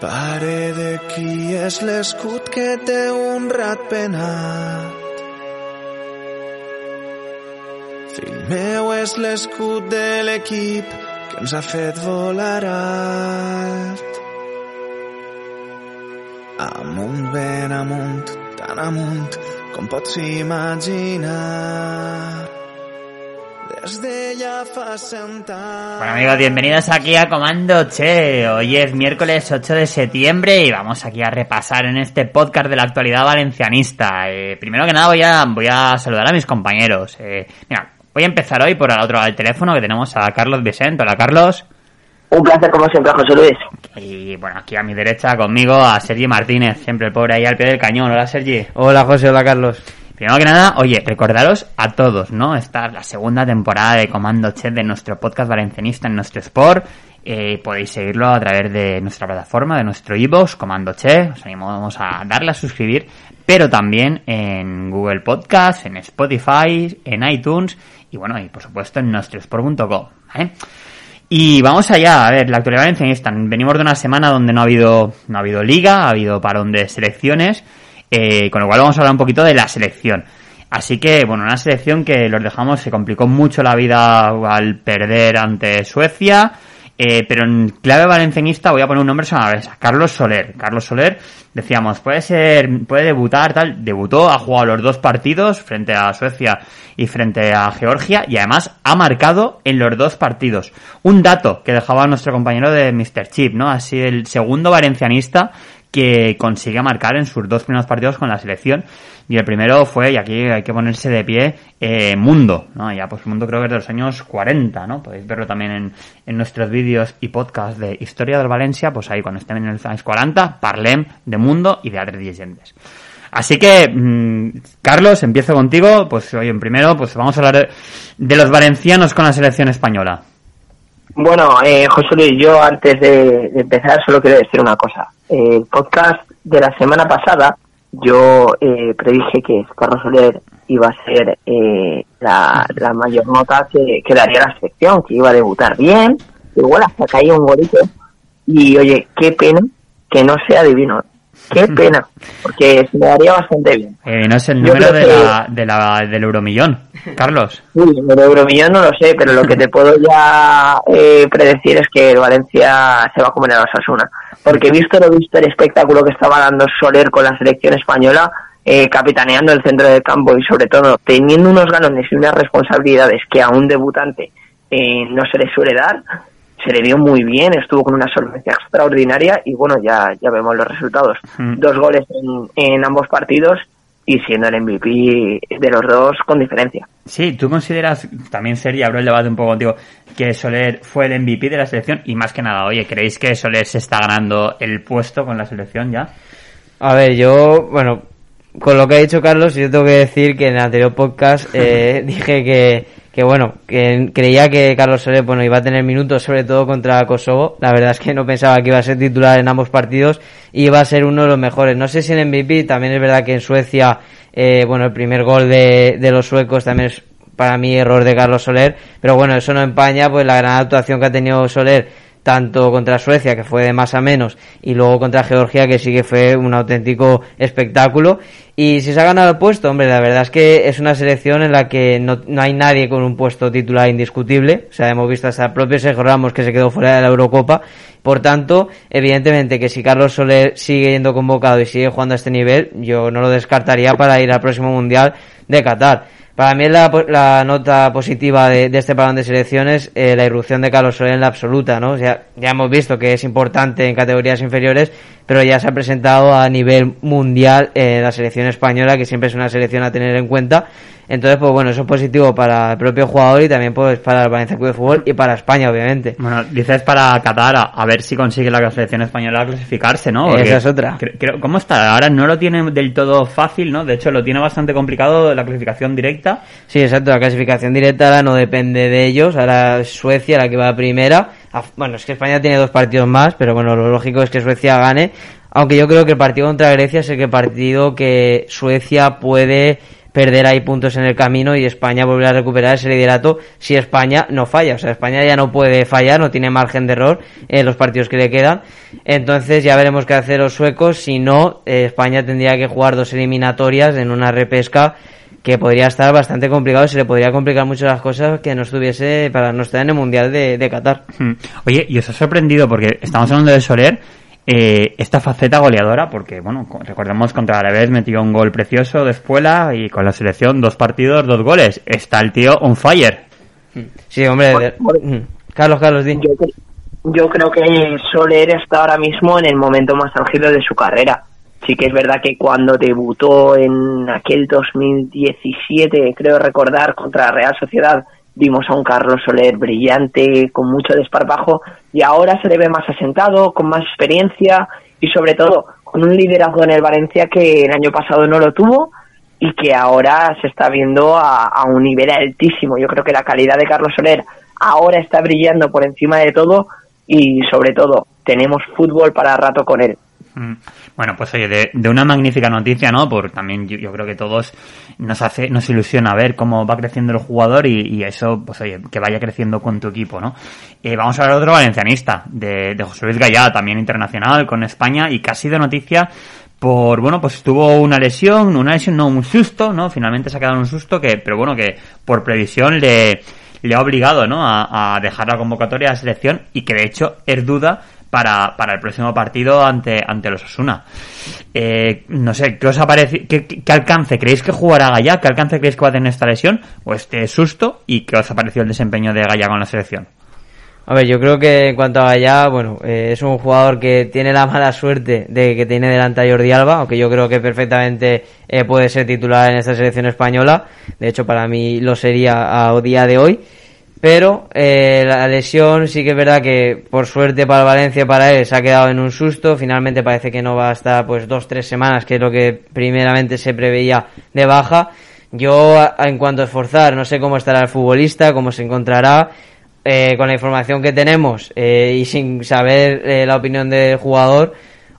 Pare de qui és l'escut que té un rat penat. Fill meu és l'escut de l'equip que ens ha fet volar alt. Amunt, ben amunt, tan amunt com pots imaginar. Bueno amigos, bienvenidos aquí a Comando Che. Hoy es miércoles 8 de septiembre y vamos aquí a repasar en este podcast de la actualidad valencianista. Eh, primero que nada voy a, voy a saludar a mis compañeros. Eh, mira, voy a empezar hoy por el otro lado del teléfono que tenemos a Carlos Vicente. Hola Carlos. Un placer como siempre, José Luis. Y bueno, aquí a mi derecha conmigo a Sergi Martínez, siempre el pobre ahí al pie del cañón. Hola Sergi. Hola José, hola Carlos. Primero que nada, oye, recordaros a todos, ¿no? Esta es la segunda temporada de Comando Chet de nuestro podcast valencianista en nuestro Sport. Eh, podéis seguirlo a través de nuestra plataforma, de nuestro iVoox, Comando Che. Os animamos a darle a suscribir, pero también en Google Podcast, en Spotify, en iTunes y bueno, y por supuesto en nuestro sport.com, ¿vale? Y vamos allá, a ver, la actualidad valencianista. Venimos de una semana donde no ha habido, no ha habido liga, ha habido parón de selecciones. Eh, con lo cual vamos a hablar un poquito de la selección. Así que, bueno, una selección que los dejamos, se complicó mucho la vida al perder ante Suecia. Eh, pero en clave valencianista voy a poner un nombre sobre la mesa. Carlos Soler. Carlos Soler, decíamos, puede ser, puede debutar, tal. Debutó, ha jugado los dos partidos frente a Suecia y frente a Georgia y además ha marcado en los dos partidos. Un dato que dejaba nuestro compañero de Mr. Chip, ¿no? Así el segundo valencianista que consigue marcar en sus dos primeros partidos con la selección. Y el primero fue, y aquí hay que ponerse de pie, eh, Mundo, ¿no? Ya pues Mundo creo que es de los años 40, ¿no? Podéis verlo también en, en nuestros vídeos y podcasts de Historia del Valencia, pues ahí cuando estén en los años 40, parlem de Mundo y de altres leyes. Así que, mmm, Carlos, empiezo contigo. Pues hoy en primero, pues vamos a hablar de los valencianos con la selección española. Bueno, eh, José Luis, yo antes de, de, empezar solo quiero decir una cosa. El podcast de la semana pasada yo eh, predije que Carlos Soler iba a ser eh, la, la, mayor nota que, que, daría la selección, que iba a debutar bien, igual hasta caía un golito. Y oye, qué pena que no sea divino. Qué pena, porque se me daría bastante bien. Eh, no es el número de la, de la, del euromillón, Carlos. Sí, el euromillón no lo sé, pero lo que te puedo ya eh, predecir es que el Valencia se va a comer a la Osasuna. Porque visto lo visto el espectáculo que estaba dando Soler con la selección española, eh, capitaneando el centro del campo y sobre todo teniendo unos galones y unas responsabilidades que a un debutante eh, no se le suele dar, se le vio muy bien, estuvo con una solvencia extraordinaria y bueno, ya, ya vemos los resultados. Mm. Dos goles en, en, ambos partidos y siendo el MVP de los dos con diferencia. Sí, tú consideras, también sería, abro el debate un poco contigo, que Soler fue el MVP de la selección y más que nada, oye, ¿creéis que Soler se está ganando el puesto con la selección ya? A ver, yo, bueno, con lo que ha dicho Carlos, yo tengo que decir que en el anterior podcast eh, dije que que bueno, que creía que Carlos Soler bueno, iba a tener minutos sobre todo contra Kosovo. La verdad es que no pensaba que iba a ser titular en ambos partidos y iba a ser uno de los mejores. No sé si en MVP, también es verdad que en Suecia, eh, bueno, el primer gol de, de los suecos también es para mí error de Carlos Soler, pero bueno, eso no empaña pues la gran actuación que ha tenido Soler tanto contra Suecia, que fue de más a menos, y luego contra Georgia, que sí que fue un auténtico espectáculo. Y si se ha ganado el puesto, hombre, la verdad es que es una selección en la que no, no hay nadie con un puesto titular indiscutible. O sea, hemos visto hasta el propio Sergio Ramos que se quedó fuera de la Eurocopa. Por tanto, evidentemente que si Carlos Soler sigue yendo convocado y sigue jugando a este nivel, yo no lo descartaría para ir al próximo Mundial de Qatar. Para mí es la, la nota positiva de, de, este parón de selecciones eh, la irrupción de Carlos Soler en la absoluta, ¿no? Ya, ya hemos visto que es importante en categorías inferiores, pero ya se ha presentado a nivel mundial eh, la selección española, que siempre es una selección a tener en cuenta. Entonces, pues bueno, eso es positivo para el propio jugador y también pues para el Valencia Club de Fútbol y para España, obviamente. Bueno, dices para Qatar, a, a ver si consigue la selección española clasificarse, ¿no? Porque Esa es otra. Creo, ¿Cómo está? Ahora no lo tiene del todo fácil, ¿no? De hecho, lo tiene bastante complicado la clasificación directa. Sí, exacto. La clasificación directa ahora no depende de ellos. Ahora Suecia la que va a primera. Bueno, es que España tiene dos partidos más, pero bueno, lo lógico es que Suecia gane. Aunque yo creo que el partido contra Grecia es el que partido que Suecia puede perder ahí puntos en el camino y España volver a recuperar ese liderato si España no falla. O sea, España ya no puede fallar, no tiene margen de error en los partidos que le quedan. Entonces ya veremos qué hacer los suecos. Si no, eh, España tendría que jugar dos eliminatorias en una repesca que podría estar bastante complicado, se le podría complicar mucho las cosas que no estuviese para no estar en el Mundial de, de Qatar. Hmm. Oye, y os ha sorprendido porque estamos hablando de Soler, eh, esta faceta goleadora, porque bueno, co- recordemos contra Alavés metió un gol precioso de espuela y con la selección dos partidos, dos goles. Está el tío on fire. Sí, hombre. de- Bueno, Mm. Carlos, Carlos, di. Yo creo que Soler está ahora mismo en el momento más álgido de su carrera. Sí que es verdad que cuando debutó en aquel 2017, creo recordar, contra Real Sociedad, vimos a un Carlos Soler brillante, con mucho desparpajo, y ahora se le ve más asentado, con más experiencia y sobre todo con un liderazgo en el Valencia que el año pasado no lo tuvo y que ahora se está viendo a, a un nivel altísimo. Yo creo que la calidad de Carlos Soler ahora está brillando por encima de todo y sobre todo tenemos fútbol para rato con él. Mm. Bueno, pues oye, de, de una magnífica noticia, ¿no? Por también yo, yo creo que todos nos hace, nos ilusiona ver cómo va creciendo el jugador y, y eso, pues oye, que vaya creciendo con tu equipo, ¿no? Eh, vamos a hablar de otro valencianista, de, de José Luis Gallá, también internacional con España y casi de noticia por, bueno, pues tuvo una lesión, una lesión, no, un susto, ¿no? Finalmente se ha quedado un susto que, pero bueno, que por previsión le, le ha obligado, ¿no? A, a dejar la convocatoria de la selección y que de hecho es duda para, para el próximo partido ante, ante los Osuna. Eh, no sé, ¿qué os ha parecido? ¿Qué, qué, alcance creéis que jugará Gallá? ¿Qué alcance creéis que va a tener esta lesión? ¿O este susto? ¿Y qué os ha parecido el desempeño de Gallá con la selección? A ver, yo creo que en cuanto a Gallá, bueno, eh, es un jugador que tiene la mala suerte de que tiene delante a Jordi Alba, aunque yo creo que perfectamente eh, puede ser titular en esta selección española. De hecho, para mí lo sería a día de hoy. Pero eh, la lesión sí que es verdad que por suerte para Valencia, para él, se ha quedado en un susto. Finalmente parece que no va a estar pues dos, tres semanas, que es lo que primeramente se preveía de baja. Yo, en cuanto a esforzar, no sé cómo estará el futbolista, cómo se encontrará. Eh, con la información que tenemos eh, y sin saber eh, la opinión del jugador,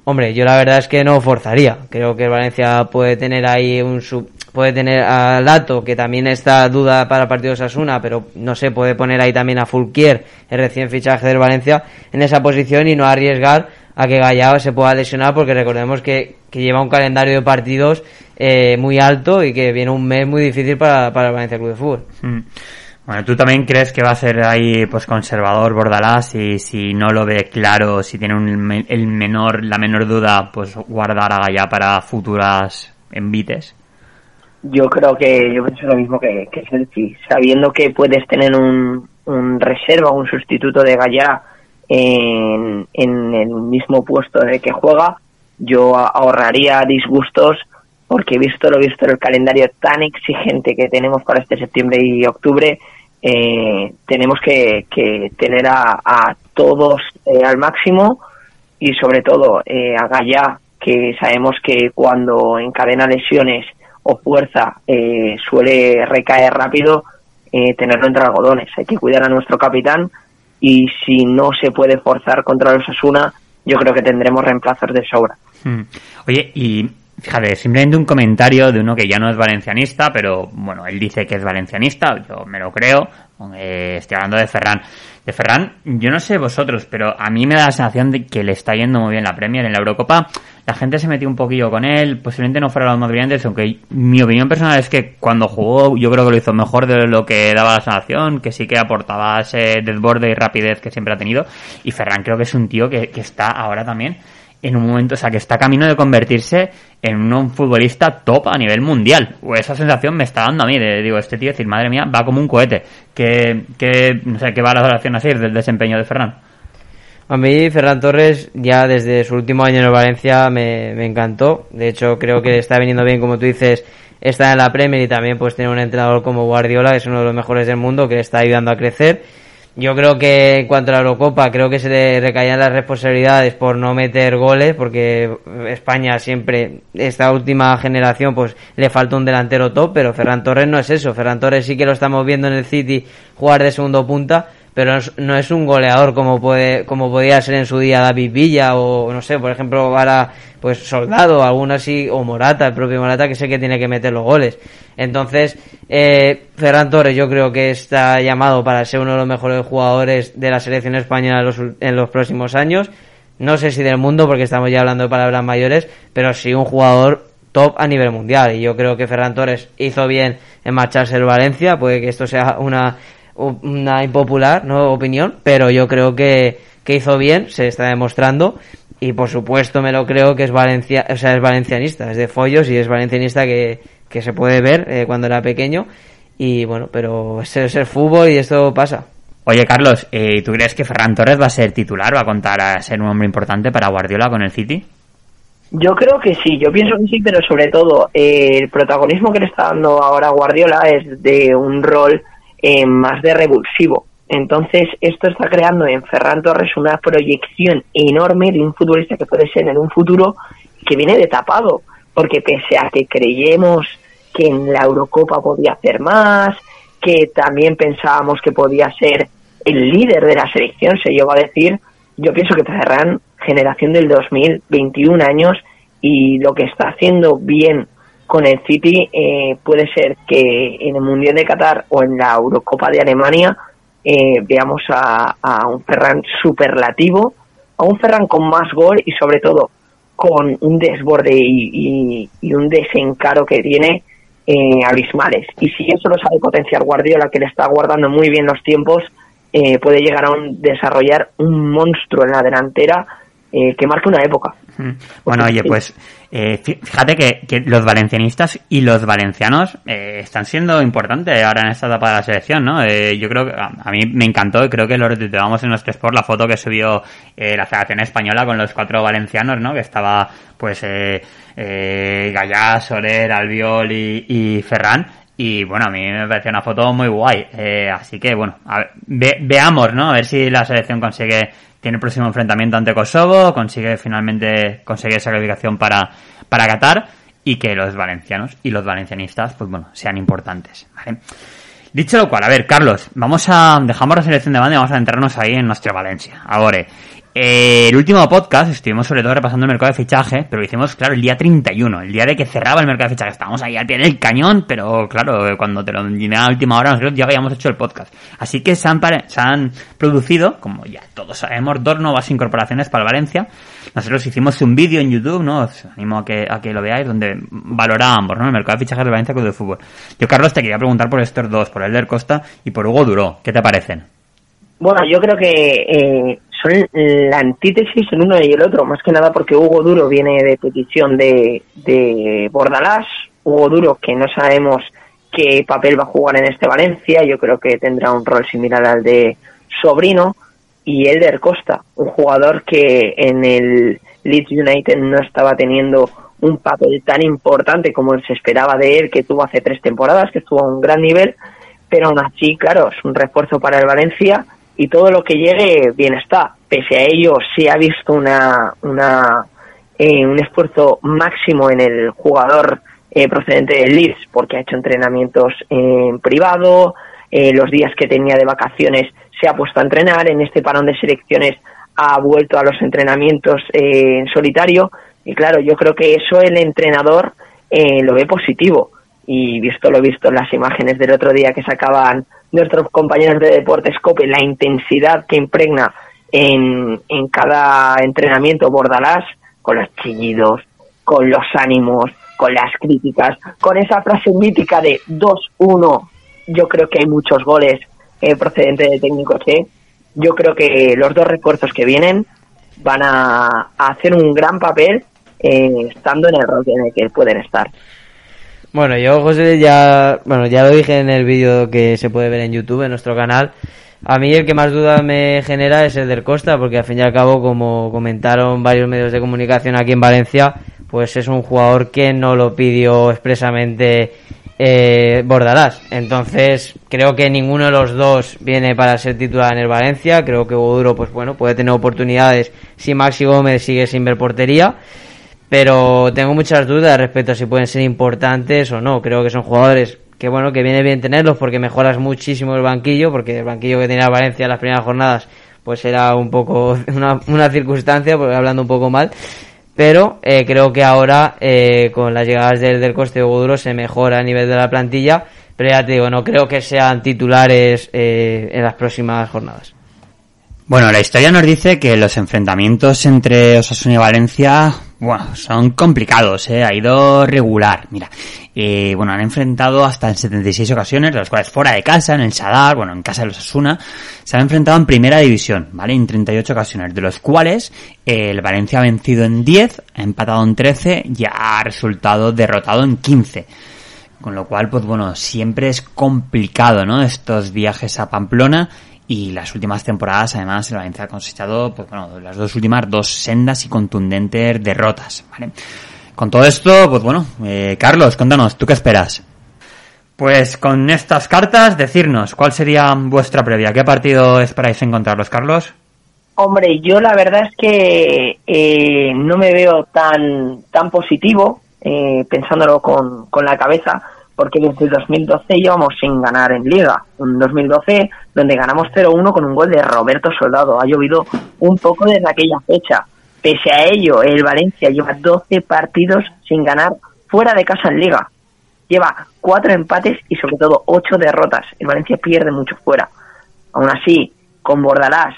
hombre, yo la verdad es que no forzaría. Creo que Valencia puede tener ahí un sub, puede tener a Lato, que también está duda para el partido Sasuna, pero no sé, puede poner ahí también a Fulquier, el recién fichaje del Valencia, en esa posición y no arriesgar a que Gallao se pueda lesionar, porque recordemos que, que lleva un calendario de partidos eh, muy alto y que viene un mes muy difícil para, para el Valencia Club de Fútbol. Mm. Bueno, ¿tú también crees que va a ser ahí pues conservador Bordalás y si no lo ve claro, si tiene un, el menor, la menor duda, pues guardar a Gallá para futuras envites? Yo creo que yo pienso lo mismo que, que Sergi, sabiendo que puedes tener un, un reserva, un sustituto de Gallá en, en el mismo puesto en el que juega, yo ahorraría disgustos porque visto lo visto el calendario tan exigente que tenemos para este septiembre y octubre, eh, tenemos que, que tener a, a todos eh, al máximo y sobre todo eh, a Gallá, que sabemos que cuando encadena lesiones o fuerza eh, suele recaer rápido, eh, tenerlo entre algodones. Hay que cuidar a nuestro capitán y si no se puede forzar contra los Asuna, yo creo que tendremos reemplazos de sobra. Mm. Oye, y fíjate, simplemente un comentario de uno que ya no es valencianista, pero bueno, él dice que es valencianista, yo me lo creo. Eh, estoy hablando de Ferran. De Ferran, yo no sé vosotros, pero a mí me da la sensación de que le está yendo muy bien la Premier en la Eurocopa. La gente se metió un poquillo con él, posiblemente no fuera los más brillantes, aunque mi opinión personal es que cuando jugó yo creo que lo hizo mejor de lo que daba la sensación, que sí que aportaba ese desborde y rapidez que siempre ha tenido. Y Ferran creo que es un tío que, que está ahora también en un momento, o sea, que está camino de convertirse en un futbolista top a nivel mundial. O esa sensación me está dando a mí, de, digo, este tío, decir, madre mía, va como un cohete. Que, que no sé, qué valoración así del desempeño de Ferran. A mí Ferran Torres ya desde su último año en el Valencia me, me encantó. De hecho creo que está viniendo bien, como tú dices, está en la Premier y también pues tener un entrenador como Guardiola, que es uno de los mejores del mundo, que le está ayudando a crecer. Yo creo que en cuanto a la Eurocopa, creo que se le recaían las responsabilidades por no meter goles, porque España siempre, esta última generación, pues le falta un delantero top, pero Ferran Torres no es eso. Ferran Torres sí que lo estamos viendo en el City jugar de segundo punta, pero no es, un goleador como puede como podía ser en su día David Villa o no sé, por ejemplo, ahora pues Soldado, alguno así, o Morata, el propio Morata, que sé que tiene que meter los goles. Entonces, eh, Ferran Torres yo creo que está llamado para ser uno de los mejores jugadores de la selección española en los, próximos años. No sé si del mundo, porque estamos ya hablando de palabras mayores, pero sí un jugador top a nivel mundial. Y yo creo que Ferran Torres hizo bien en marcharse el Valencia. Puede que esto sea una, una impopular ¿no? opinión, pero yo creo que, que hizo bien, se está demostrando y por supuesto me lo creo que es Valencia, o sea, es valencianista, es de Follos y es valencianista que, que se puede ver eh, cuando era pequeño y bueno, pero es, es el fútbol y esto pasa. Oye, Carlos, eh, ¿tú crees que Ferran Torres va a ser titular, va a contar a ser un hombre importante para Guardiola con el City? Yo creo que sí, yo pienso que sí, pero sobre todo eh, el protagonismo que le está dando ahora Guardiola es de un rol más de revulsivo. Entonces, esto está creando en Ferran Torres una proyección enorme de un futbolista que puede ser en un futuro que viene de tapado, porque pese a que creyemos que en la Eurocopa podía hacer más, que también pensábamos que podía ser el líder de la selección, se llegó a decir, yo pienso que Ferran, generación del 2021 años, y lo que está haciendo bien con el City eh, puede ser que en el Mundial de Qatar o en la Eurocopa de Alemania eh, veamos a, un Ferran superlativo, a un Ferran con más gol y sobre todo con un desborde y, un desencaro que tiene eh, abismales. Y si eso lo sabe potenciar Guardiola, que le está guardando muy bien los tiempos, eh, puede llegar a un, desarrollar un monstruo en la delantera eh, que marque una época. Bueno, oye, pues eh, fíjate que, los valencianistas y los valencianos eh, están siendo importantes ahora en esta etapa de la selección, ¿no? yo creo que a, mí me encantó y creo que lo retuiteamos en nuestro sport la foto que subió la Federación Española con los cuatro valencianos, ¿no? Que estaba, pues, eh, Gallá, Soler, Albiol y, Ferran. Y bueno, a mí me pareció una foto muy guay. así que bueno, veamos, ¿no? A ver si la selección consigue tiene el próximo enfrentamiento ante Kosovo, consigue finalmente conseguir esa calificación para, para Qatar y que los valencianos y los valencianistas, pues bueno, sean importantes, Dicho lo cual, a ver, Carlos, vamos a, dejamos la selección de banda y vamos a centrarnos ahí en nuestra Valencia. Ahora, eh, el último podcast estuvimos sobre todo repasando el mercado de fichaje, pero lo hicimos, claro, el día 31, el día de que cerraba el mercado de fichaje. Estábamos ahí al pie del cañón, pero claro, cuando te lo llené a última hora, nosotros ya habíamos hecho el podcast. Así que se han, producido, como ya todos sabemos, dos nuevas incorporaciones para Valencia. Nosotros hicimos un vídeo en YouTube, ¿no? Os animo a que, a que lo veáis, donde valorábamos, ¿no? El mercado de fichajes de Valencia Club de Fútbol. Yo, Carlos, te quería preguntar por estos dos, por Elder Costa y por Hugo Duró. ¿Qué te parecen? Bueno, yo creo que eh, son la antítesis en uno y el otro, más que nada porque Hugo Duro viene de petición de, de Bordalás, Hugo Duro que no sabemos qué papel va a jugar en este Valencia, yo creo que tendrá un rol similar al de Sobrino, y Elder Costa, un jugador que en el Leeds United no estaba teniendo un papel tan importante como se esperaba de él, que tuvo hace tres temporadas, que estuvo a un gran nivel, pero aún así, claro, es un refuerzo para el Valencia y todo lo que llegue bien está. Pese a ello, se ha visto una, una eh, un esfuerzo máximo en el jugador eh, procedente del Leeds, porque ha hecho entrenamientos en privado, eh, los días que tenía de vacaciones se ha puesto a entrenar, en este parón de selecciones ha vuelto a los entrenamientos en solitario, y claro, yo creo que eso el entrenador lo ve positivo, y visto lo visto en las imágenes del otro día que sacaban nuestros compañeros de Deportes Cope, la intensidad que impregna en, en cada entrenamiento Bordalás, con los chillidos, con los ánimos, con las críticas, con esa frase mítica de 2-1, yo creo que hay muchos goles eh, procedentes de técnico Che. Yo creo que los dos refuerzos que vienen van a, hacer un gran papel eh, estando en el rol en el que pueden estar. Bueno, yo, José, ya, bueno, ya lo dije en el vídeo que se puede ver en YouTube, en nuestro canal. A mí el que más duda me genera es el del Costa, porque al fin y al cabo, como comentaron varios medios de comunicación aquí en Valencia, pues es un jugador que no lo pidió expresamente eh, Bordalás. Entonces, creo que ninguno de los dos viene para ser titular en el Valencia. Creo que Boduro, pues bueno, puede tener oportunidades si Maxi Gómez sigue sin ver portería pero tengo muchas dudas respecto a si pueden ser importantes o no. Creo que son jugadores que bueno, que viene bien tenerlos porque mejoras muchísimo el banquillo, porque el banquillo que tenía Valencia en las primeras jornadas pues era un poco una, una circunstancia, porque hablando un poco mal, pero eh, creo que ahora eh, con las llegadas del, del coste de duro se mejora a nivel de la plantilla, pero ya te digo, no creo que sean titulares eh, en las próximas jornadas. Bueno, la historia nos dice que los enfrentamientos entre Osasuna y Valencia, bueno, son complicados, ¿eh? ha ido regular. Mira, eh, bueno, han enfrentado hasta en 76 ocasiones, de las cuales fuera de casa, en el Sadar, bueno, en casa de los Osasuna, se han enfrentado en primera división, ¿vale? En 38 ocasiones, de los cuales eh, el Valencia ha vencido en 10, ha empatado en 13 y ha resultado derrotado en 15. Con lo cual, pues bueno, siempre es complicado, ¿no? Estos viajes a Pamplona y las últimas temporadas además el Valencia ha cosechado pues bueno las dos últimas dos sendas y contundentes derrotas ¿vale? con todo esto pues bueno eh, Carlos cuéntanos tú qué esperas pues con estas cartas decirnos cuál sería vuestra previa qué partido esperáis encontrarlos Carlos Hombre, yo la verdad es que eh, no me veo tan tan positivo eh, pensándolo con, con la cabeza porque desde el 2012 llevamos sin ganar en Liga. Un 2012 donde ganamos 0-1 con un gol de Roberto Soldado. Ha llovido un poco desde aquella fecha. Pese a ello, el Valencia lleva 12 partidos sin ganar fuera de casa en Liga. Lleva 4 empates y sobre todo 8 derrotas. El Valencia pierde mucho fuera. Aún así, con Bordalás,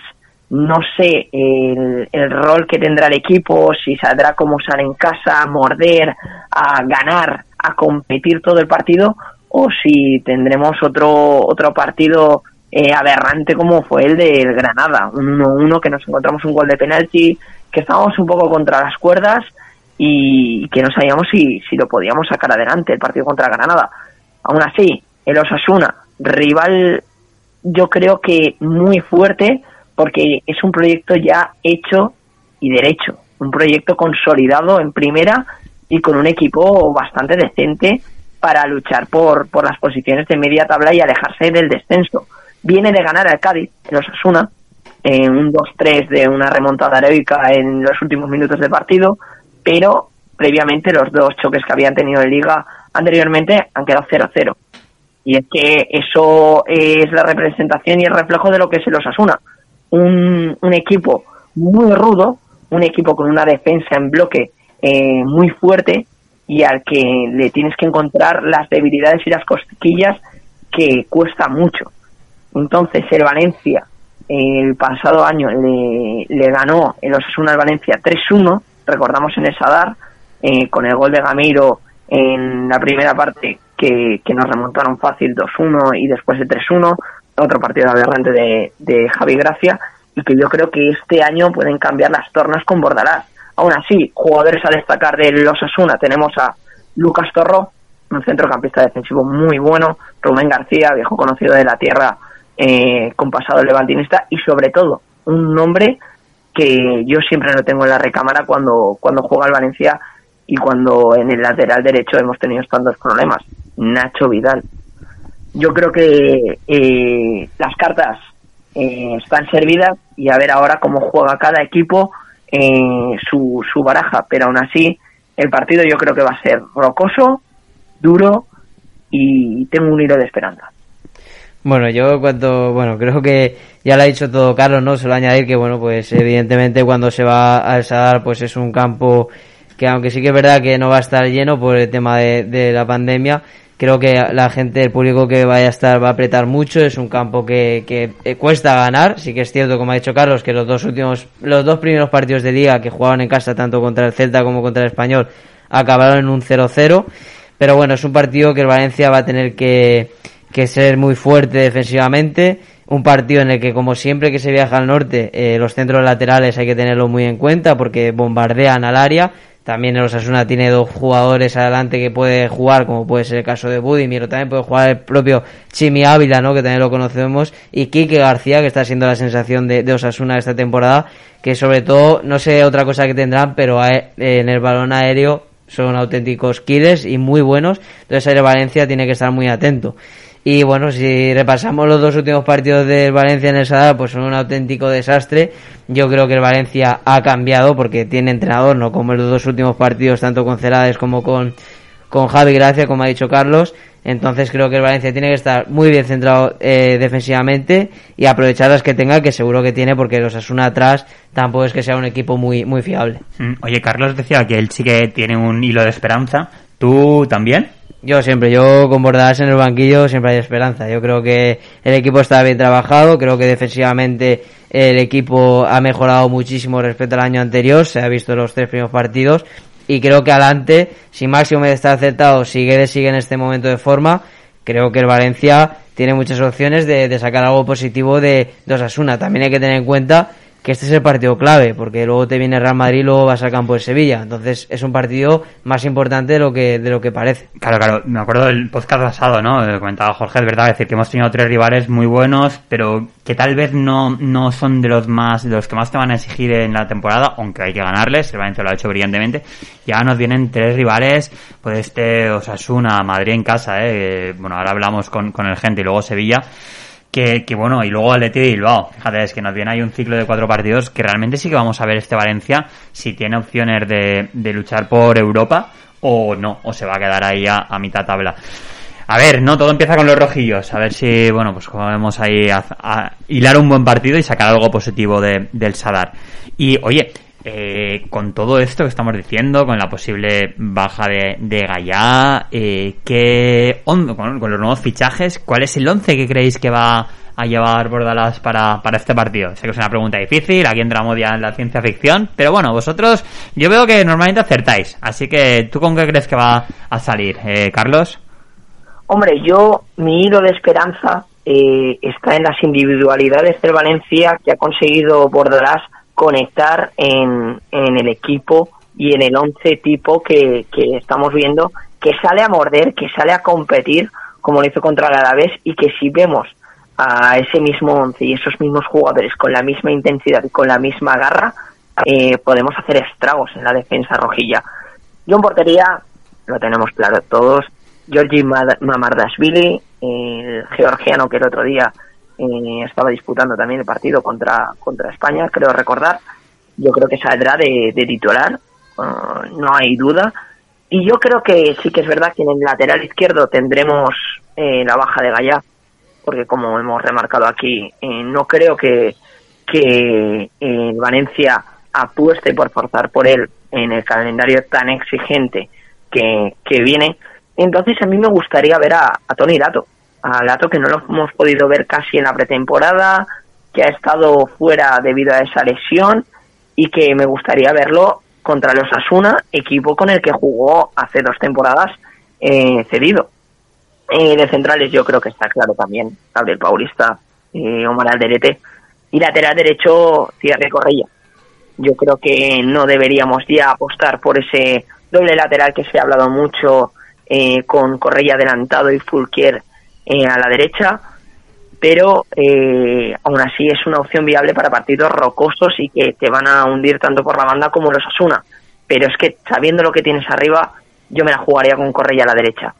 no sé el, el, rol que tendrá el equipo, si saldrá como sale en casa, a morder, a ganar, a competir todo el partido, o si tendremos otro, otro partido eh, aberrante como fue el del Granada, un 1-1 que nos encontramos un gol de penalti, que estábamos un poco contra las cuerdas y que no sabíamos si, si lo podíamos sacar adelante el partido contra Granada. Aún así, el Osasuna, rival yo creo que muy fuerte, porque es un proyecto ya hecho y derecho, un proyecto consolidado en primera y con un equipo bastante decente para luchar por, por las posiciones de media tabla y alejarse del descenso. Viene de ganar al Cádiz, en Osasuna, en un 2-3 de una remontada heroica en los últimos minutos del partido, pero previamente los dos choques que habían tenido en Liga anteriormente han quedado 0-0. Y es que eso es la representación y el reflejo de lo que es el Osasuna un, un equipo muy rudo, un equipo con una defensa en bloque eh, muy fuerte y al que le tienes que encontrar las debilidades y las cosquillas que cuesta mucho. Entonces el Valencia el pasado año le, le ganó el Osasuna al Valencia 3-1, recordamos en el Sadar, eh, con el gol de Gameiro en la primera parte que, que nos remontaron fácil 2-1 y después el 3-1, otro partido aberrante de, de Javi Gracia y que yo creo que este año pueden cambiar las tornas con Bordalás. Aún así, jugadores a destacar de los Osasuna tenemos a Lucas Torro, un centrocampista defensivo muy bueno, Rubén García, viejo conocido de la tierra eh, con pasado levantinista. Y sobre todo un nombre que yo siempre lo tengo en la recámara cuando, cuando juega el Valencia y cuando en el lateral derecho hemos tenido tantos problemas, Nacho Vidal. Yo creo que eh, las cartas eh, están servidas y a ver ahora cómo juega cada equipo eh, su, su baraja, pero aún así el partido yo creo que va a ser rocoso, duro y tengo un hilo de esperanza. Bueno, yo cuando, bueno, creo que ya lo ha dicho todo Carlos, ¿no? Solo añadir que, bueno, pues evidentemente cuando se va a Sadar, pues es un campo que aunque sí que es verdad que no va a estar lleno por el tema de, de la pandemia, creo que la gente, el público que vaya a estar va a apretar mucho, es un campo que, que eh, cuesta ganar, sí que es cierto, como ha dicho Carlos, que los dos últimos, los dos primeros partidos de liga que jugaban en casa, tanto contra el Celta como contra el Español, acabaron en un 0-0, pero bueno, es un partido que el Valencia va a tener que, que ser muy fuerte defensivamente, un partido en el que como siempre que se viaja al norte, eh, los centros laterales hay que tenerlo muy en cuenta porque bombardean al área, también el Osasuna tiene dos jugadores adelante que puede jugar, como puede ser el caso de Budimir, o también puede jugar el propio Chimi Ávila, ¿no? que también lo conocemos, y Quique García, que está siendo la sensación de, Osasuna esta temporada, que sobre todo, no sé otra cosa que tendrán, pero en el balón aéreo son auténticos killers y muy buenos, entonces el Valencia tiene que estar muy atento. Y bueno, si repasamos los dos últimos partidos del Valencia en el Sadar, pues son un auténtico desastre. Yo creo que el Valencia ha cambiado porque tiene entrenador, no como en los dos últimos partidos, tanto con Celades como con, con Javi Gracia, como ha dicho Carlos. Entonces creo que el Valencia tiene que estar muy bien centrado eh, defensivamente y aprovechar las que tenga, que seguro que tiene, porque los Asuna atrás tampoco es que sea un equipo muy, muy fiable. Mm, Oye, Carlos decía que él sí que tiene un hilo de esperanza. ¿Tú también? Yo siempre, yo con Bordalás en el banquillo siempre hay esperanza. Yo creo que el equipo está bien trabajado, creo que defensivamente el equipo ha mejorado muchísimo respecto al año anterior, se ha visto los tres primeros partidos y creo que adelante, si Máximo está acertado, sigue sigue en este momento de forma, creo que el Valencia tiene muchas opciones de, de sacar algo positivo de, de Osasuna. También hay que tener en cuenta que este es el partido clave, porque luego te viene Real Madrid y luego vas al campo de Sevilla. Entonces es un partido más importante de lo que, de lo que parece. Claro, claro, me acuerdo del podcast pasado, ¿no? Eh, Comentaba Jorge, es verdad, decir, que hemos tenido tres rivales muy buenos, pero que tal vez no, no son de los más, de los que más te van a exigir en la temporada, aunque hay que ganarles, el Valencia lo ha hecho brillantemente. Ya nos vienen tres rivales, pues este Osasuna, Madrid en casa, eh, bueno, ahora hablamos con, con el gente y luego Sevilla que, que, bueno, y luego Atleti y Bilbao. Fíjate, es que nos viene ahí un ciclo de cuatro partidos que realmente sí que vamos a ver este Valencia si tiene opciones de, de luchar por Europa o no, o se va a quedar ahí a, a, mitad tabla. A ver, no, todo empieza con los rojillos. A ver si, bueno, pues podemos ahí a, a hilar un buen partido y sacar algo positivo de, del Sadar. Y, oye, eh, con todo esto que estamos diciendo, con la posible baja de, de eh, ¿qué on, con, los nuevos fichajes, ¿cuál es el once que creéis que va a llevar Bordalas para, para este partido? Sé que es una pregunta difícil, aquí entramos ya en la ciencia ficción, pero bueno, vosotros yo veo que normalmente acertáis, así que ¿tú con qué crees que va a salir, eh, Carlos? Hombre, yo, mi hilo de esperanza eh, está en las individualidades del Valencia que ha conseguido Bordalás conectar en, en el equipo y en el once tipo que, que estamos viendo que sale a morder, que sale a competir como lo hizo contra el Alavés y que si vemos a ese mismo once y esos mismos jugadores con la misma intensidad y con la misma garra, eh, podemos hacer estragos en la defensa rojilla. Yo en portería, lo tenemos claro todos, Georgi Mamardashvili, el georgiano que el otro día eh, estaba disputando también el partido contra, contra España, creo recordar. Yo creo que saldrá de, titular, uh, no hay duda. Y yo creo que sí que es verdad que en el lateral izquierdo tendremos eh, la baja de Gallá, porque como hemos remarcado aquí, eh, no creo que, que eh, Valencia apueste por forzar por él en el calendario tan exigente que, que viene. Entonces a mí me gustaría ver a, a Tony Lato, a Lato que no lo hemos podido ver casi en la pretemporada, que ha estado fuera debido a esa lesión y que me gustaría verlo contra los Asuna, equipo con el que jugó hace dos temporadas eh, cedido. Eh, de centrales yo creo que está claro también, Gabriel Paulista, eh, Omar Alderete y lateral derecho Thierry Correia. Yo creo que no deberíamos ya apostar por ese doble lateral que se ha hablado mucho eh, con Correia adelantado y Fulquier eh, a la derecha, pero eh, aún así es una opción viable para partidos rocosos y que te van a hundir tanto por la banda como los Asuna. Pero es que sabiendo lo que tienes arriba, yo me la jugaría con Correia a la derecha.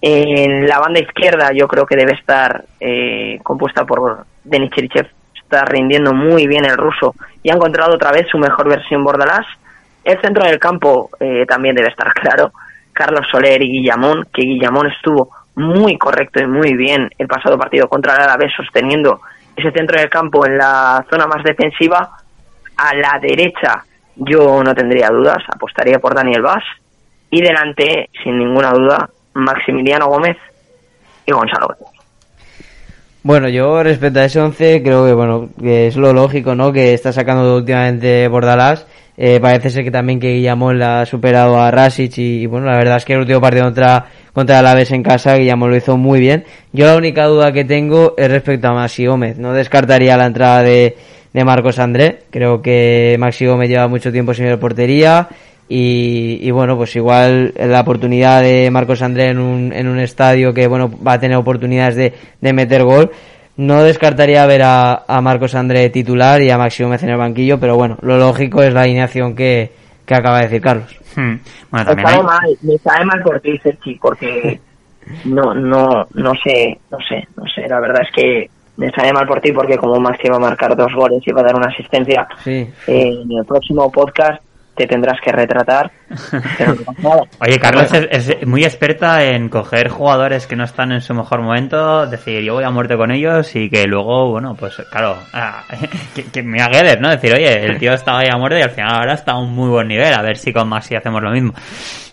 En la banda izquierda yo creo que debe estar eh, compuesta por Denis Cherichev, está rindiendo muy bien el ruso y ha encontrado otra vez su mejor versión Bordalás. El centro del campo eh, también debe estar claro, Carlos Soler y Guillamón, que Guillamón estuvo muy correcto y muy bien el pasado partido contra el Alavés sosteniendo ese centro del campo en la zona más defensiva. A la derecha yo no tendría dudas, apostaría por Daniel Vaz y delante, sin ninguna duda, Maximiliano Gómez y Gonzalo Gómez. Bueno, yo respecto a ese 11 creo que bueno que es lo lógico, ¿no? Que está sacando últimamente Bordalás. Eh, parece ser que también que Guillamón la ha superado a Rasic y, y, bueno, la verdad es que el último partido contra contra el Aves en casa Guillamón lo hizo muy bien. Yo la única duda que tengo es respecto a Maxi Gómez. No descartaría la entrada de, de Marcos André. Creo que Maxi Gómez lleva mucho tiempo sin ver portería. Y, bueno, pues igual la oportunidad de Marcos André en un, en un estadio que bueno va a tener oportunidades de, de meter gol. No descartaría ver a, Marcos André titular y a Maxi Gómez en el banquillo, pero bueno, lo lógico es la alineación que acaba de decir Carlos. Hmm. Bueno, también me, sabe hay... mal, me sabe mal por ti, Sergi, porque no, no, no sé, no sé, no sé, la verdad es que me sale mal por ti porque como Maxi va a marcar dos goles y va a dar una asistencia sí. eh, en el próximo podcast te tendrás que retratar. Oye, Carlos es, muy experta en coger jugadores que no están en su mejor momento, decir yo voy a muerte con ellos y que luego, bueno, pues claro, ah, que, me haga ¿no? Decir, oye, el tío estaba ahí a muerte y al final ahora está a un muy buen nivel, a ver si con Maxi hacemos lo mismo.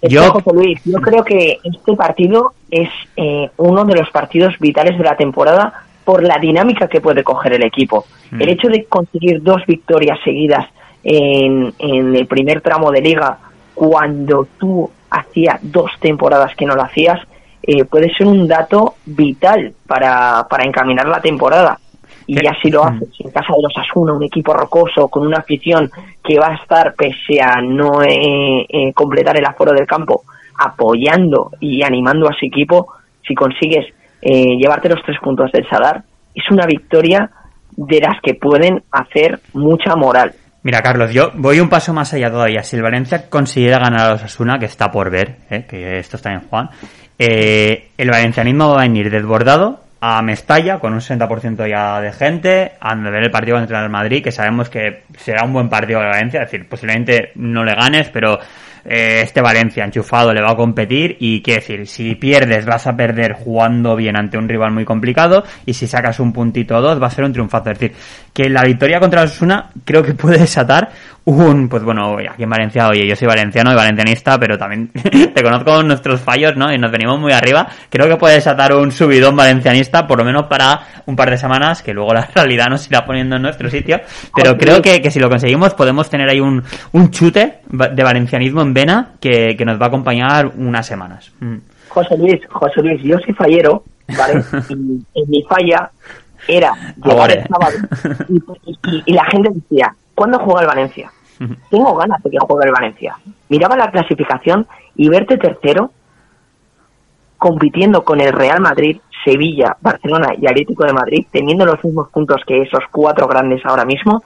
Yo, Luis, yo creo que este partido es eh, uno de los partidos vitales de la temporada por la dinámica que puede coger el equipo. El mm. hecho de conseguir dos victorias seguidas en, el primer tramo de liga cuando tú hacías dos temporadas que no lo hacías, eh, puede ser un dato vital para, para encaminar la temporada. Y ya si lo haces en casa de los Asuna, un equipo rocoso, con una afición que va a estar, pese a no eh, eh, completar el aforo del campo, apoyando y animando a su equipo, si consigues llevarte los tres puntos del Sadar, es una victoria de las que pueden hacer mucha moral. Mira, Carlos, yo voy un paso más allá todavía. Si el Valencia consiguiera ganar a los Asuna, que está por ver, ¿eh? que esto está en Juan, eh, el valencianismo va a venir desbordado a Mestalla con un 60% ya de gente, a ver el partido contra el Madrid, que sabemos que será un buen partido de Valencia, es decir, posiblemente no le ganes, pero eh, este Valencia enchufado le va a competir y qué decir, si pierdes vas a perder jugando bien ante un rival muy complicado y si sacas un puntito o dos va a ser un triunfazo. Es decir, que la victoria contra Osuna creo que puede desatar un, pues bueno, aquí en Valencia, oye, yo soy valenciano y valencianista, pero también te conozco nuestros fallos, ¿no? Y nos venimos muy arriba. Creo que puede desatar un subidón valencianista, por lo menos para un par de semanas, que luego la realidad nos irá poniendo en nuestro sitio. Pero creo que, que si lo conseguimos podemos tener ahí un, un chute de valencianismo en vena que, que nos va a acompañar unas semanas. Mm. José Luis, José Luis, yo soy fallero, ¿vale? y en mi falla era llegar el sábado y, la gente decía, ¿cuándo juega el Valencia? Tengo ganas de que juegue el Valencia. Miraba la clasificación y verte tercero compitiendo con el Real Madrid, Sevilla, Barcelona y Atlético de Madrid, teniendo los mismos puntos que esos cuatro grandes ahora mismo,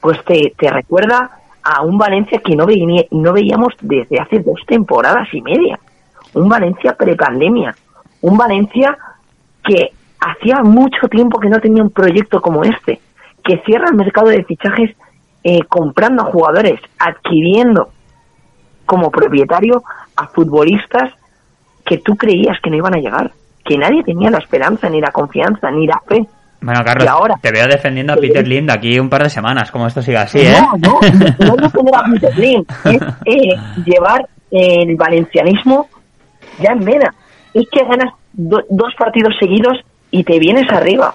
pues te, te recuerda a un Valencia que no, no veíamos desde hace dos temporadas y media. Un Valencia prepandemia. Un Valencia que hacía mucho tiempo que no tenía un proyecto como este, que cierra el mercado de fichajes eh, comprando a jugadores, adquiriendo como propietario a futbolistas que tú creías que no iban a llegar, que nadie tenía la esperanza, ni la confianza, ni la fe. Bueno, Carlos, ahora, te veo defendiendo a Peter Lim de aquí un par de semanas, como esto siga así, ¿eh? No, no, no defender a Peter Lim, es eh, llevar el valencianismo ya en vena. Es que ganas dos partidos seguidos y te vienes arriba.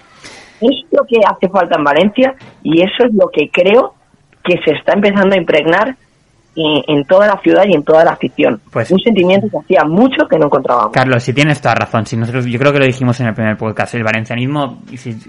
Es lo que hace falta en Valencia y eso es lo que creo que se está empezando a impregnar en, toda la ciudad y en toda la afición. Pues, un sentimiento que hacía mucho que no encontrábamos. Carlos, si tienes toda razón, si nosotros, yo creo que lo dijimos en el primer podcast, el valencianismo,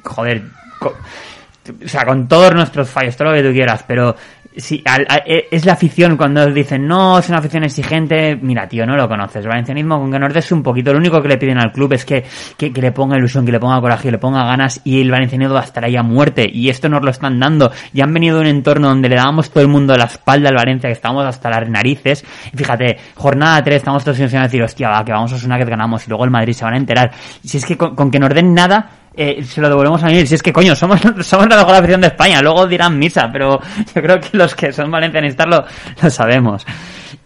joder, o sea, con todos nuestros fallos, todo lo que tú quieras, pero Sí, e, es la afición cuando dicen, no, es una afición exigente. Mira, tío, no lo conoces. Valencianismo, con que nos des un poquito. Lo único que le piden al club es que, que, le ponga ilusión, que le ponga coraje, que le ponga ganas. Y el valencianismo va a estar ahí a muerte. Y esto nos lo están dando. Y han venido de un entorno donde le dábamos todo el mundo la espalda al Valencia, que estábamos hasta las narices. Y fíjate, jornada 3, estamos todos ilusionados a decir, hostia, va, que vamos a una que ganamos. Y luego el Madrid se van a enterar. Si es que con que nos den nada, eh, se lo devolvemos a mí. Si es que, coño, somos, somos la mejor afición de España. Luego dirán misa, pero yo creo que los que son valencianistas lo, lo sabemos.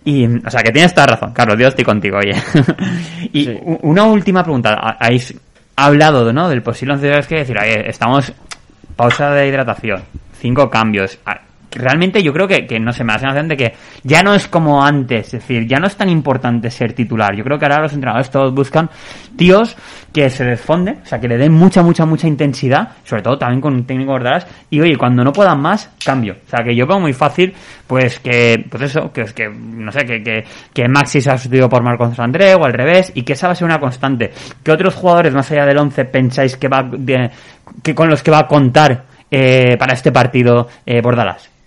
Y, o sea, que tienes toda razón, Carlos. Dios estoy contigo, oye. y una última pregunta. Habéis hablado, ¿no? Del posible once que decir, estamos pausa de hidratación, cinco cambios realmente yo creo que, que, no se me hace la sensación de que ya no es como antes, es decir, ya no es tan importante ser titular. Yo creo que ahora los entrenadores todos buscan tíos que se desfonden, o sea, que le den mucha, mucha, mucha intensidad, sobre todo también con un técnico de y oye, cuando no puedan más, cambio. O sea, que yo veo muy fácil, pues que, pues eso, que es que, no sé, que, que, que Maxi se ha sustituido por Marcos André o al revés, y que esa va a ser una constante. ¿Qué otros jugadores más allá del 11 pensáis que va, que con los que va a contar eh, para este partido eh, Bordalas?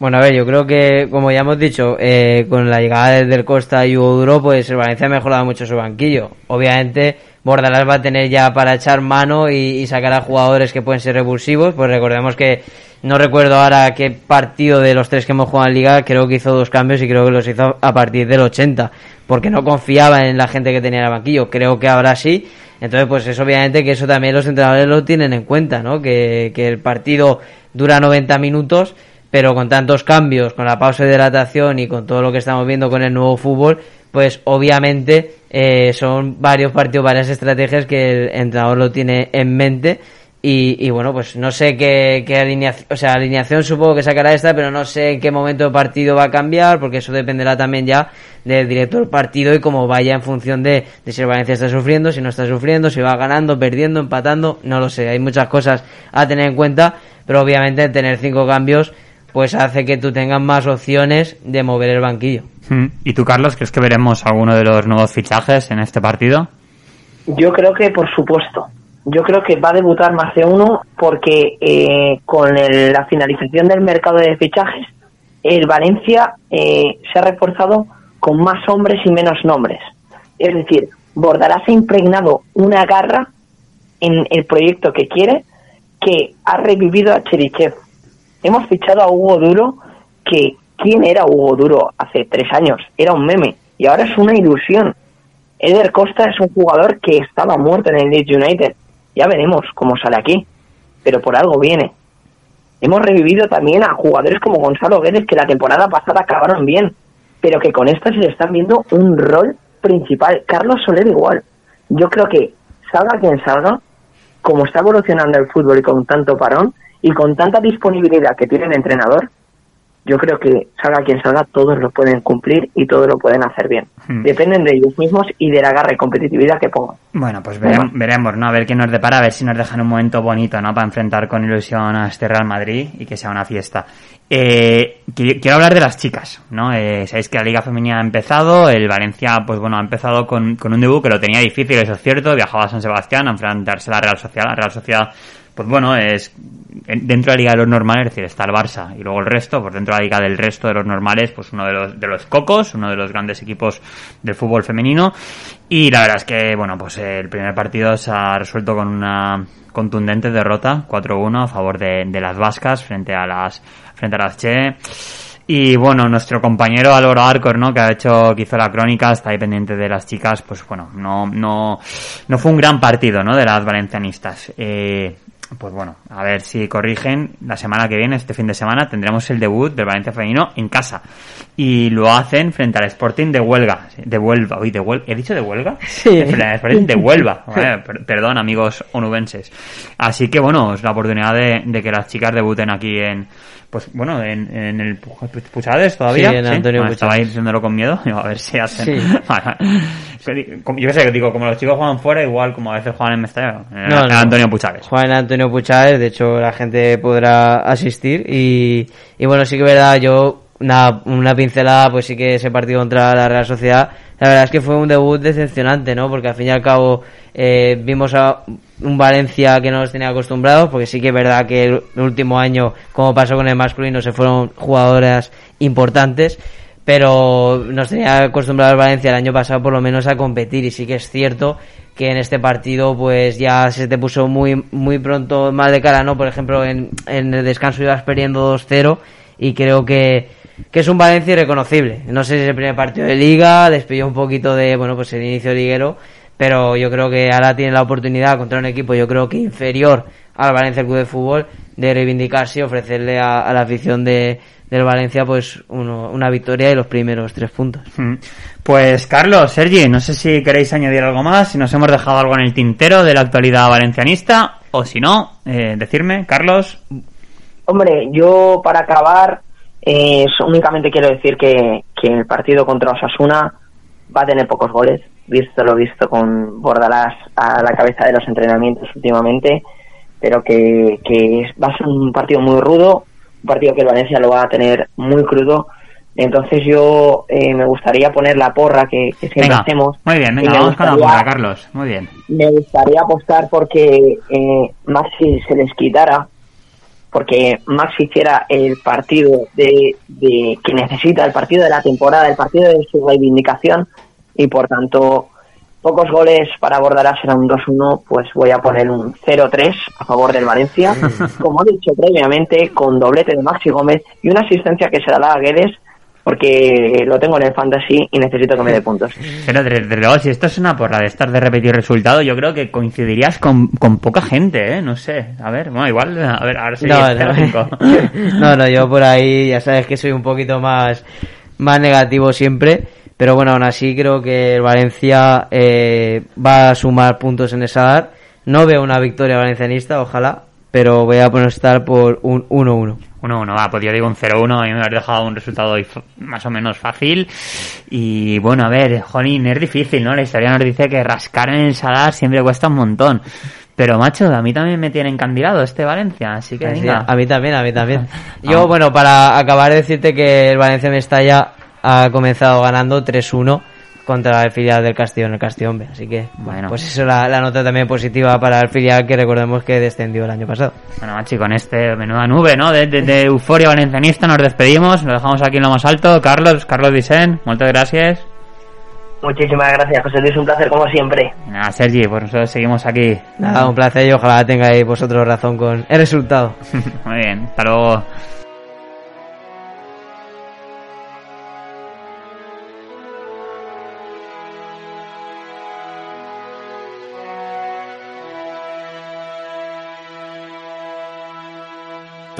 Bueno, a ver, yo creo que, como ya hemos dicho, eh, con la llegada del Costa y Hugo Duro, pues el Valencia ha mejorado mucho su banquillo. Obviamente, Bordalás va a tener ya para echar mano y, sacar a jugadores que pueden ser revulsivos. Pues recordemos que no recuerdo ahora qué partido de los tres que hemos jugado en Liga, creo que hizo dos cambios y creo que los hizo a partir del 80, porque no confiaba en la gente que tenía en el banquillo. Creo que ahora sí. Entonces, pues es obviamente que eso también los entrenadores lo tienen en cuenta, ¿no? Que, que el partido dura 90 minutos pero con tantos cambios, con la pausa de hidratación y con todo lo que estamos viendo con el nuevo fútbol, pues obviamente eh, son varios partidos, varias estrategias que el entrenador lo tiene en mente. Y, bueno, pues no sé qué, alineación, o sea, alineación supongo que sacará esta, pero no sé en qué momento del partido va a cambiar, porque eso dependerá también ya del director partido y cómo vaya en función de, de si el Valencia está sufriendo, si no está sufriendo, si va ganando, perdiendo, empatando, no lo sé, hay muchas cosas a tener en cuenta, pero obviamente tener cinco cambios pues hace que tú tengas más opciones de mover el banquillo. Hmm. ¿Y tú, Carlos, crees que veremos alguno de los nuevos fichajes en este partido? Yo creo que, por supuesto. Yo creo que va a debutar más de uno porque eh, con la finalización del mercado de fichajes, el Valencia eh, se ha reforzado con más hombres y menos nombres. Es decir, Bordalás ha impregnado una garra en el proyecto que quiere que ha revivido a Cherichev hemos fichado a Hugo Duro, que ¿quién era Hugo Duro hace tres años? Era un meme y ahora es una ilusión. Eder Costa es un jugador que estaba muerto en el Leeds United. Ya veremos cómo sale aquí, pero por algo viene. Hemos revivido también a jugadores como Gonzalo Guedes que la temporada pasada acabaron bien, pero que con esta se le están viendo un rol principal. Carlos Soler igual. Yo creo que salga quien salga, como está evolucionando el fútbol y con tanto parón, y con tanta disponibilidad que tiene el entrenador, yo creo que salga quien salga, todos lo pueden cumplir y todos lo pueden hacer bien. Hmm. Dependen de ellos mismos y de la garra y competitividad que pongan. Bueno, pues veremos, ¿no? A ver qué nos depara, a ver si nos dejan un momento bonito, ¿no? Para enfrentar con ilusión a este Real Madrid y que sea una fiesta. Eh, quiero hablar de las chicas, ¿no? Eh, sabéis que la Liga Femenina ha empezado, el Valencia, pues bueno, ha empezado con, con un debut que lo tenía difícil, eso es cierto, viajaba a San Sebastián a enfrentarse a la Real Sociedad, la Real Sociedad pues bueno, es dentro de la liga de los normales, es decir, está el Barça y luego el resto, pues dentro de la liga del resto de los normales, pues uno de los, de los cocos, uno de los grandes equipos del fútbol femenino. Y la verdad es que, bueno, pues el primer partido se ha resuelto con una contundente derrota, 4-1 a favor de, de, las vascas frente a las, frente a las Che. Y bueno, nuestro compañero Álvaro Arcor, ¿no? Que ha hecho, que hizo la crónica, está ahí pendiente de las chicas, pues bueno, no, no, no fue un gran partido, ¿no? De las valencianistas. Eh, pues bueno, a ver si corrigen. La semana que viene, este fin de semana, tendremos el debut del Valencia Femenino en casa. Y lo hacen frente al Sporting de Huelga. De Huelva. Uy, de Huelga. ¿He dicho de Huelga? Sí. Sporting de Huelva. perdón, amigos onubenses. Así que bueno, es la oportunidad de, de que las chicas debuten aquí en, pues bueno, en, en el Puchades todavía. Sí, en Antonio ¿sí? Estaba diciéndolo con miedo. a ver si hacen. Yo qué sé, digo, como los chicos juegan fuera, igual como a veces juegan en Mestalla. En, Antonio Puchades. Juegan en Antonio Puchades, de hecho la gente podrá asistir. Y, y bueno, sí que es verdad, yo una, una pincelada, pues sí que ese partido contra la Real Sociedad, la verdad es que fue un debut decepcionante, ¿no? Porque al fin y al cabo eh, vimos a un Valencia que no nos tenía acostumbrados, porque sí que es verdad que el, último año, como pasó con el masculino, se fueron jugadoras importantes, pero nos tenía acostumbrados Valencia el año pasado por lo menos a competir y sí que es cierto que en este partido pues ya se te puso muy muy pronto más de cara, ¿no? Por ejemplo, en, en el descanso ibas perdiendo 2-0 y creo que que es un Valencia irreconocible. No sé si es el primer partido de liga, despidió un poquito de, bueno, pues el inicio liguero, pero yo creo que ahora tiene la oportunidad contra un equipo, yo creo que inferior al Valencia Club de Fútbol, de reivindicarse y ofrecerle a, la afición de, del Valencia pues una victoria y los primeros tres puntos. Mm. Pues Carlos, Sergi, no sé si queréis añadir algo más, si nos hemos dejado algo en el tintero de la actualidad valencianista, o si no, eh, decirme, Carlos. Hombre, yo para acabar eh, únicamente quiero decir que, el partido contra Osasuna va a tener pocos goles, visto lo visto con Bordalás a la cabeza de los entrenamientos últimamente, pero que, va a ser un partido muy rudo, un partido que el Valencia lo va a tener muy crudo. Entonces yo eh, me gustaría poner la porra que, siempre hacemos. Muy bien, venga, vamos con la porra, Carlos. Muy bien. Me gustaría apostar porque eh, Maxi se les quitara porque Max hiciera el partido de, que necesita, el partido de la temporada, el partido de su reivindicación y por tanto pocos goles para Bordalás será un 2-1, pues voy a poner un 0-3 a favor del Valencia, como he dicho previamente, con doblete de Maxi Gómez y una asistencia que se dará a Guedes porque lo tengo en el fantasy y necesito que me dé puntos. Pero desde luego, si esto es una porra de estar de repetir resultado, yo creo que coincidirías con, con poca gente, ¿eh? No sé. A ver, bueno, igual, a ver, ahora sería No, no. 0-5. no, no, yo por ahí ya sabes que soy un poquito más, más negativo siempre. Pero bueno, aún así creo que el Valencia eh, va a sumar puntos en esa edad. No veo una victoria valencianista, ojalá, pero voy a apostar por un 1-1. 1-1, va, pues yo digo un 0-1, a mí me has dejado un resultado más o menos fácil. Y bueno, a ver, Jolín, es difícil, ¿no? La historia nos dice que rascar en el Sadar siempre cuesta un montón. Pero macho, a mí también me tiene encandilado este Valencia, así que Así, venga. a mí también, a mí también. Yo, bueno, para acabar de decirte que el Valencia Mestalla ha comenzado ganando 3-1 contra el filial del Castellón, el Castellón B. Así que, Bueno. pues eso la, la nota también positiva para el filial que recordemos que descendió el año pasado. Bueno, machi, con este menuda nube, ¿no? De, de, de euforia valencianista nos despedimos, lo dejamos aquí en lo más alto. Carlos, Carlos Dicen, muchas gracias. Muchísimas gracias, José Luis, un placer como siempre. Nada, Sergi, pues nosotros seguimos aquí. Nada, un placer y ojalá tengáis vosotros razón con el resultado. Muy bien, hasta luego.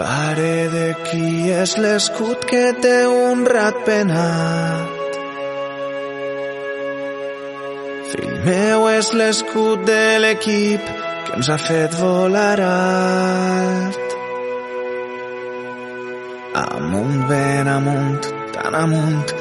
Pare de qui és l'escut que té un rat penat. Fill meu és l'escut de l'equip que ens ha fet volar alt. Amunt, ben amunt, tan amunt,